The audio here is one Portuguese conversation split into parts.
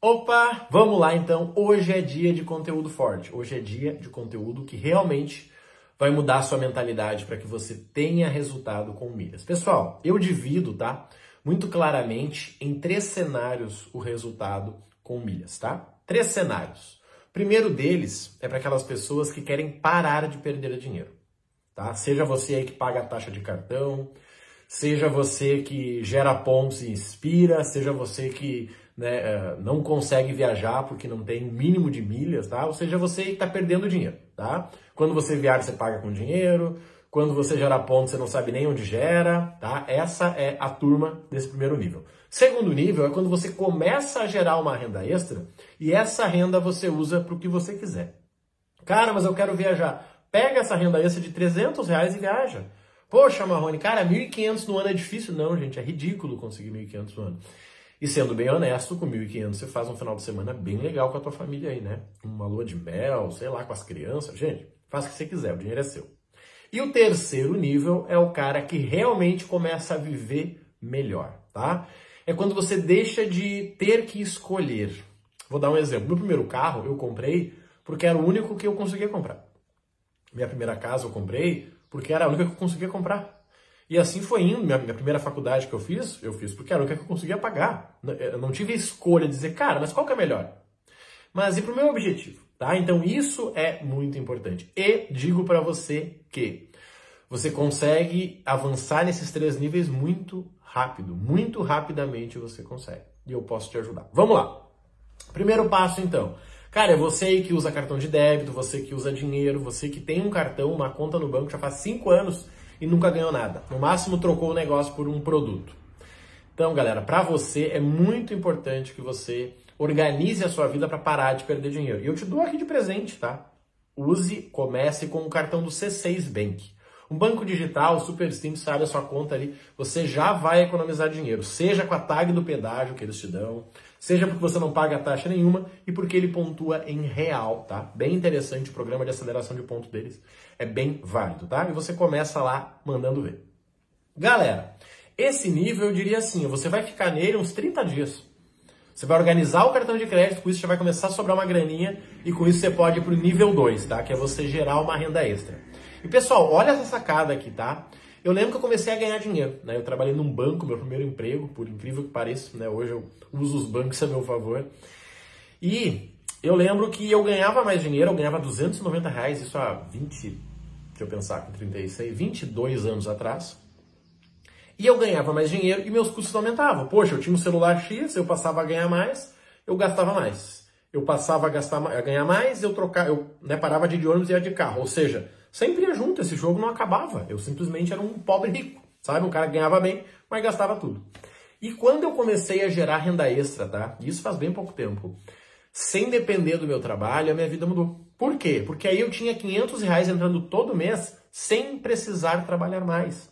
Opa, vamos lá então. Hoje é dia de conteúdo forte. Hoje é dia de conteúdo que realmente vai mudar a sua mentalidade para que você tenha resultado com milhas. Pessoal, eu divido, tá? Muito claramente em três cenários o resultado com milhas, tá? Três cenários. O primeiro deles é para aquelas pessoas que querem parar de perder dinheiro, tá? Seja você aí que paga a taxa de cartão, seja você que gera pontos e inspira, seja você que né, é, não consegue viajar porque não tem mínimo de milhas, tá? Ou seja, você está perdendo dinheiro, tá? Quando você viaja, você paga com dinheiro. Quando você gera pontos, você não sabe nem onde gera, tá? Essa é a turma desse primeiro nível. Segundo nível é quando você começa a gerar uma renda extra e essa renda você usa para o que você quiser. Cara, mas eu quero viajar. Pega essa renda extra de 300 reais e viaja. Poxa, Marrone, cara, 1.500 no ano é difícil? Não, gente, é ridículo conseguir 1.500 no ano. E sendo bem honesto, com 1.500 você faz um final de semana bem legal com a tua família aí, né? Uma lua de mel, sei lá, com as crianças. Gente, faz o que você quiser, o dinheiro é seu. E o terceiro nível é o cara que realmente começa a viver melhor, tá? É quando você deixa de ter que escolher. Vou dar um exemplo. Meu primeiro carro eu comprei porque era o único que eu conseguia comprar. Minha primeira casa eu comprei porque era a única que eu conseguia comprar. E assim foi indo. Minha, minha primeira faculdade que eu fiz, eu fiz porque era única que eu conseguia pagar. Eu não tive escolha de dizer, cara, mas qual que é melhor? Mas e para o meu objetivo, tá? Então isso é muito importante. E digo para você que você consegue avançar nesses três níveis muito rápido, muito rapidamente você consegue. E eu posso te ajudar. Vamos lá. Primeiro passo então. Cara, é você que usa cartão de débito, você que usa dinheiro, você que tem um cartão, uma conta no banco já faz cinco anos e nunca ganhou nada. No máximo trocou o negócio por um produto. Então, galera, para você é muito importante que você organize a sua vida para parar de perder dinheiro. E eu te dou aqui de presente, tá? Use, comece com o cartão do C6 Bank. Um banco digital super simples, sabe a sua conta ali, você já vai economizar dinheiro, seja com a tag do pedágio que eles te dão, seja porque você não paga taxa nenhuma e porque ele pontua em real, tá? Bem interessante o programa de aceleração de ponto deles, é bem válido, tá? E você começa lá mandando ver. Galera, esse nível eu diria assim, você vai ficar nele uns 30 dias. Você vai organizar o cartão de crédito, com isso já vai começar a sobrar uma graninha e com isso você pode ir para o nível 2, tá? Que é você gerar uma renda extra. E pessoal, olha essa sacada aqui, tá? Eu lembro que eu comecei a ganhar dinheiro, né? Eu trabalhei num banco, meu primeiro emprego, por incrível que pareça, né? Hoje eu uso os bancos a meu favor. E eu lembro que eu ganhava mais dinheiro, eu ganhava 290 reais, isso há 20, deixa eu pensar, com 36, 22 anos atrás. E eu ganhava mais dinheiro e meus custos aumentavam. Poxa, eu tinha um celular X, eu passava a ganhar mais, eu gastava mais. Eu passava a, gastar, a ganhar mais, eu trocava, eu né, parava de ônibus e ia de carro. Ou seja, sempre ia junto, esse jogo não acabava. Eu simplesmente era um pobre rico, sabe? Um cara que ganhava bem, mas gastava tudo. E quando eu comecei a gerar renda extra, tá? Isso faz bem pouco tempo. Sem depender do meu trabalho, a minha vida mudou. Por quê? Porque aí eu tinha 500 reais entrando todo mês sem precisar trabalhar mais.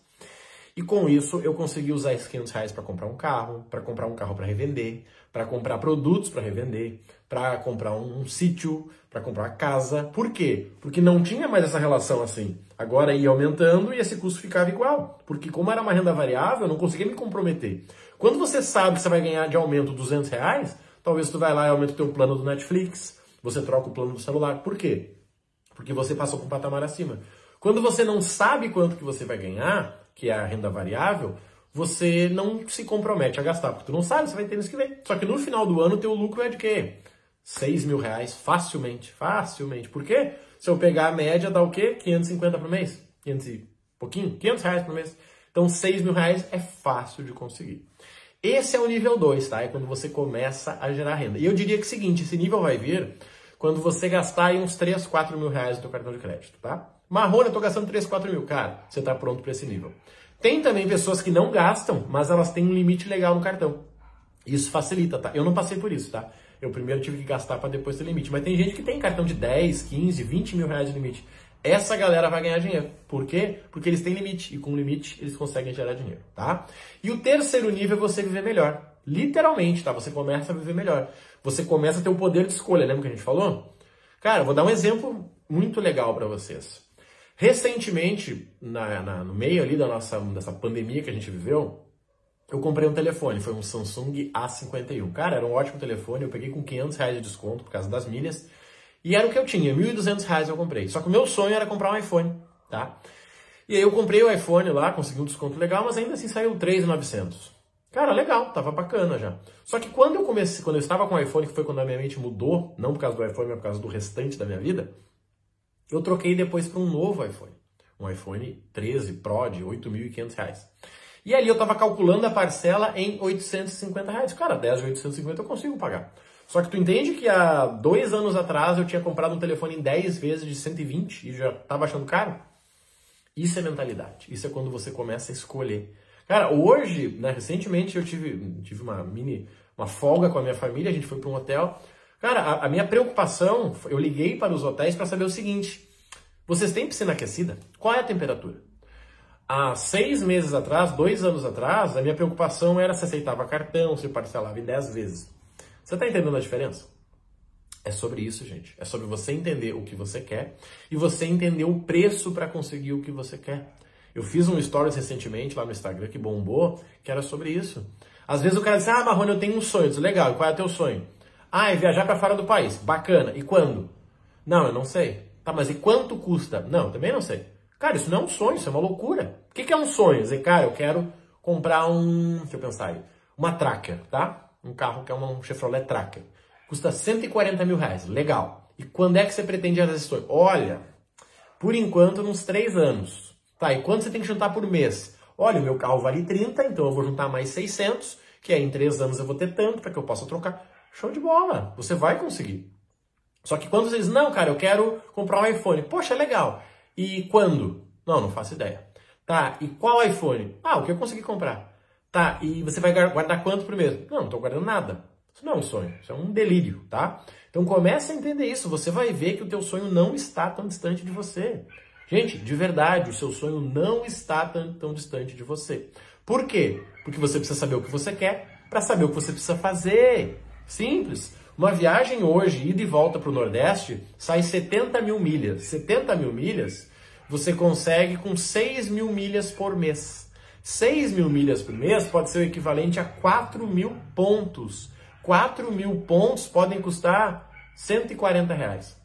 E com isso eu consegui usar esses 500 reais para comprar um carro, para comprar um carro para revender, para comprar produtos para revender, para comprar um, um sítio, para comprar casa. Por quê? Porque não tinha mais essa relação assim. Agora ia aumentando e esse custo ficava igual. Porque como era uma renda variável, eu não conseguia me comprometer. Quando você sabe que você vai ganhar de aumento 200 reais, talvez tu vai lá e aumenta o teu plano do Netflix, você troca o plano do celular. Por quê? Porque você passou com um patamar acima. Quando você não sabe quanto que você vai ganhar, que é a renda variável, você não se compromete a gastar, porque tu não sabe, você vai ter que ver. Só que no final do ano, teu lucro é de quê? 6 mil reais, facilmente, facilmente. Por quê? Se eu pegar a média, dá o quê? 550 por mês? 500 e pouquinho? 500 reais por mês. Então, 6 mil reais é fácil de conseguir. Esse é o nível 2, tá? É quando você começa a gerar renda. E eu diria que é o seguinte, esse nível vai vir quando você gastar aí uns 3, 4 mil reais no seu cartão de crédito, tá? Marrone, eu tô gastando 3, 4 mil. Cara, você tá pronto para esse nível. Tem também pessoas que não gastam, mas elas têm um limite legal no cartão. Isso facilita, tá? Eu não passei por isso, tá? Eu primeiro tive que gastar para depois ter limite. Mas tem gente que tem cartão de 10, 15, 20 mil reais de limite. Essa galera vai ganhar dinheiro. Por quê? Porque eles têm limite. E com limite eles conseguem gerar dinheiro, tá? E o terceiro nível é você viver melhor. Literalmente, tá? Você começa a viver melhor. Você começa a ter o poder de escolha. Lembra que a gente falou? Cara, vou dar um exemplo muito legal para vocês. Recentemente, na, na, no meio ali da nossa dessa pandemia que a gente viveu, eu comprei um telefone, foi um Samsung A51. Cara, era um ótimo telefone, eu peguei com 500 reais de desconto por causa das milhas. E era o que eu tinha, 1.200 reais eu comprei. Só que o meu sonho era comprar um iPhone, tá? E aí eu comprei o iPhone lá, consegui um desconto legal, mas ainda assim saiu 3.900. Cara, legal, tava bacana já. Só que quando eu comecei, quando eu estava com o iPhone, que foi quando a minha mente mudou, não por causa do iPhone, mas por causa do restante da minha vida, eu troquei depois para um novo iPhone. Um iPhone 13 Pro de 8.500 reais. E ali eu estava calculando a parcela em 850 reais. Cara, 10 de 850 eu consigo pagar. Só que tu entende que há dois anos atrás eu tinha comprado um telefone em 10 vezes de 120 e já estava achando caro? Isso é mentalidade. Isso é quando você começa a escolher. Cara, hoje, né, recentemente eu tive, tive uma mini, uma folga com a minha família, a gente foi para um hotel. Cara, a, a minha preocupação, eu liguei para os hotéis para saber o seguinte: vocês têm piscina aquecida? Qual é a temperatura? Há seis meses atrás, dois anos atrás, a minha preocupação era se aceitava cartão, se parcelava em dez vezes. Você está entendendo a diferença? É sobre isso, gente. É sobre você entender o que você quer e você entender o preço para conseguir o que você quer. Eu fiz um stories recentemente lá no Instagram que bombou, que era sobre isso. Às vezes o cara diz, ah, Marrone, eu tenho um sonho. Eu diz, legal, qual é o teu sonho? Ah, é viajar para fora do país. Bacana. E quando? Não, eu não sei. Tá, mas e quanto custa? Não, também não sei. Cara, isso não é um sonho, isso é uma loucura. O que, que é um sonho? Dizer, cara, eu quero comprar um. Deixa eu pensar aí. Uma Tracker, tá? Um carro que é um Chevrolet Tracker. Custa 140 mil reais. Legal. E quando é que você pretende realizar esse sonho? Olha, por enquanto, uns três anos. Tá, e quanto você tem que juntar por mês? Olha, o meu carro vale 30, então eu vou juntar mais 600, que aí em 3 anos eu vou ter tanto para que eu possa trocar. Show de bola, você vai conseguir. Só que quando você diz, não, cara, eu quero comprar um iPhone. Poxa, legal. E quando? Não, não faço ideia. Tá, e qual iPhone? Ah, o que eu consegui comprar. Tá, e você vai guardar quanto mês? Não, não estou guardando nada. Isso não é um sonho, isso é um delírio, tá? Então comece a entender isso, você vai ver que o teu sonho não está tão distante de você. Gente, de verdade, o seu sonho não está tão, tão distante de você. Por quê? Porque você precisa saber o que você quer para saber o que você precisa fazer. Simples. Uma viagem hoje, ida e volta para o Nordeste, sai 70 mil milhas. 70 mil milhas você consegue com 6 mil milhas por mês. 6 mil milhas por mês pode ser o equivalente a 4 mil pontos. 4 mil pontos podem custar 140 reais.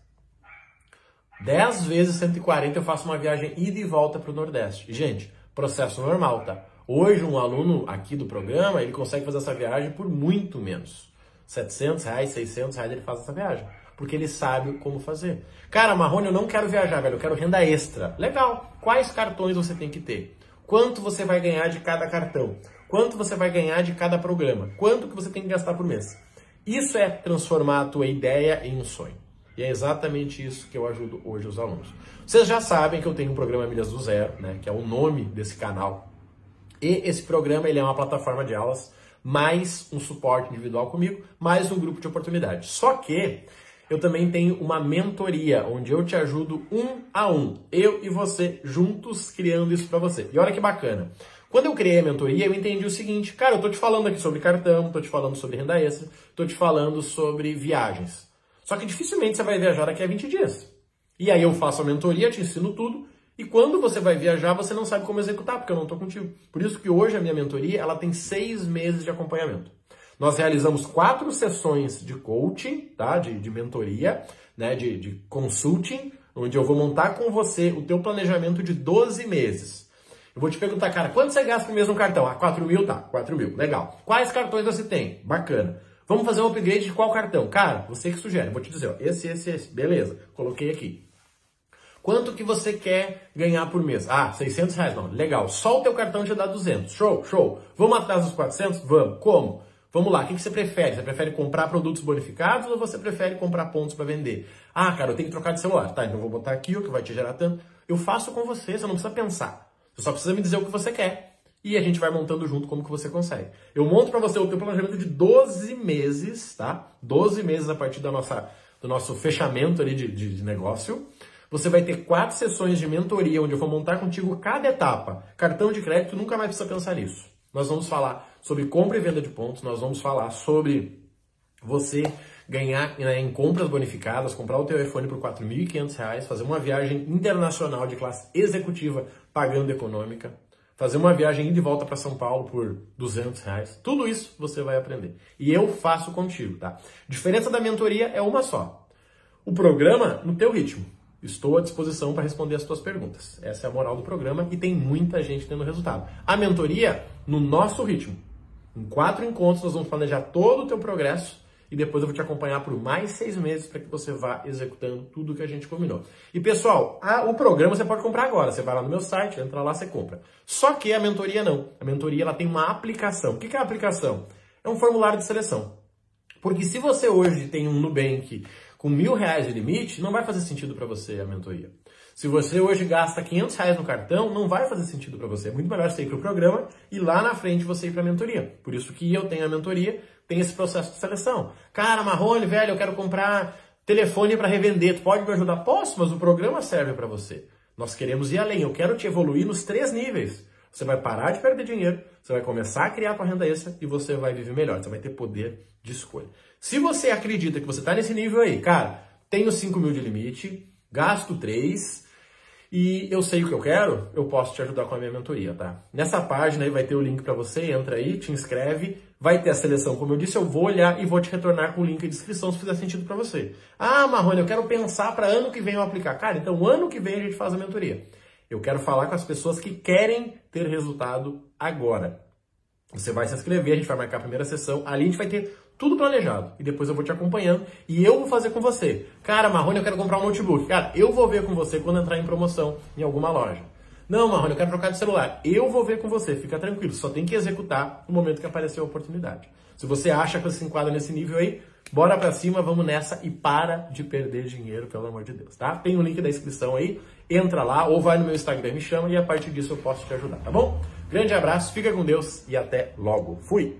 10 vezes 140 eu faço uma viagem ida e volta para o Nordeste. Gente, processo normal, tá? Hoje um aluno aqui do programa, ele consegue fazer essa viagem por muito menos. 700 reais, 600 reais ele faz essa viagem. Porque ele sabe como fazer. Cara, Marrone, eu não quero viajar, velho. Eu quero renda extra. Legal. Quais cartões você tem que ter? Quanto você vai ganhar de cada cartão? Quanto você vai ganhar de cada programa? Quanto que você tem que gastar por mês? Isso é transformar a tua ideia em um sonho. E é exatamente isso que eu ajudo hoje os alunos. Vocês já sabem que eu tenho um programa Milhas do Zero, né, que é o nome desse canal. E esse programa ele é uma plataforma de aulas, mais um suporte individual comigo, mais um grupo de oportunidade. Só que eu também tenho uma mentoria, onde eu te ajudo um a um, eu e você, juntos criando isso para você. E olha que bacana. Quando eu criei a mentoria, eu entendi o seguinte, cara, eu tô te falando aqui sobre cartão, tô te falando sobre renda extra, tô te falando sobre viagens. Só que dificilmente você vai viajar daqui a 20 dias. E aí eu faço a mentoria, te ensino tudo, e quando você vai viajar, você não sabe como executar, porque eu não estou contigo. Por isso que hoje a minha mentoria ela tem seis meses de acompanhamento. Nós realizamos quatro sessões de coaching, tá? de, de mentoria, né? de, de consulting, onde eu vou montar com você o teu planejamento de 12 meses. Eu vou te perguntar, cara, quanto você gasta por mês no cartão? Ah, 4 mil, tá, 4 mil, legal. Quais cartões você tem? Bacana. Vamos fazer um upgrade de qual cartão? Cara, você que sugere. Vou te dizer, ó, esse, esse, esse. Beleza, coloquei aqui. Quanto que você quer ganhar por mês? Ah, 600 reais. Não, legal. Só o teu cartão te dá 200. Show, show. Vamos atrás dos 400? Vamos. Como? Vamos lá, o que, que você prefere? Você prefere comprar produtos bonificados ou você prefere comprar pontos para vender? Ah, cara, eu tenho que trocar de celular. Tá, então eu vou botar aqui o que vai te gerar tanto. Eu faço com você, você não precisa pensar. Você só precisa me dizer o que você quer e a gente vai montando junto como que você consegue. Eu monto para você o teu planejamento de 12 meses, tá? 12 meses a partir da nossa, do nosso fechamento ali de, de, de negócio. Você vai ter quatro sessões de mentoria, onde eu vou montar contigo cada etapa. Cartão de crédito, nunca mais precisa pensar nisso. Nós vamos falar sobre compra e venda de pontos, nós vamos falar sobre você ganhar né, em compras bonificadas, comprar o teu iPhone por R$ 4.500, fazer uma viagem internacional de classe executiva pagando econômica fazer uma viagem ida e volta para São Paulo por 200 reais. Tudo isso você vai aprender. E eu faço contigo, tá? Diferença da mentoria é uma só. O programa no teu ritmo. Estou à disposição para responder as tuas perguntas. Essa é a moral do programa e tem muita gente tendo resultado. A mentoria no nosso ritmo. Em quatro encontros nós vamos planejar todo o teu progresso e depois eu vou te acompanhar por mais seis meses para que você vá executando tudo que a gente combinou. E pessoal, a, o programa você pode comprar agora. Você vai lá no meu site, entra lá, você compra. Só que a mentoria não. A mentoria ela tem uma aplicação. O que é a aplicação? É um formulário de seleção. Porque se você hoje tem um Nubank com mil reais de limite, não vai fazer sentido para você a mentoria. Se você hoje gasta 500 reais no cartão, não vai fazer sentido para você. É muito melhor você ir para o programa e lá na frente você ir para a mentoria. Por isso que eu tenho a mentoria, tem esse processo de seleção. Cara, Marrone, velho, eu quero comprar telefone para revender. Tu pode me ajudar? Posso, mas o programa serve para você. Nós queremos ir além. Eu quero te evoluir nos três níveis. Você vai parar de perder dinheiro, você vai começar a criar tua renda extra e você vai viver melhor. Você vai ter poder de escolha. Se você acredita que você está nesse nível aí, cara, tenho 5 mil de limite, gasto 3 e eu sei o que eu quero, eu posso te ajudar com a minha mentoria, tá? Nessa página aí vai ter o link para você, entra aí, te inscreve, vai ter a seleção, como eu disse, eu vou olhar e vou te retornar com o link de inscrição se fizer sentido para você. Ah, Marrone, eu quero pensar para ano que vem eu aplicar. Cara, então ano que vem a gente faz a mentoria. Eu quero falar com as pessoas que querem ter resultado agora. Você vai se inscrever, a gente vai marcar a primeira sessão, ali a gente vai ter tudo planejado. E depois eu vou te acompanhando e eu vou fazer com você. Cara, Marrone, eu quero comprar um notebook. Cara, eu vou ver com você quando entrar em promoção em alguma loja. Não, Marrone, eu quero trocar de celular. Eu vou ver com você, fica tranquilo. Só tem que executar no momento que aparecer a oportunidade. Se você acha que você se enquadra nesse nível aí, bora pra cima, vamos nessa e para de perder dinheiro, pelo amor de Deus, tá? Tem o link da inscrição aí, entra lá ou vai no meu Instagram, me chama e a partir disso eu posso te ajudar, tá bom? Grande abraço, fica com Deus e até logo. Fui!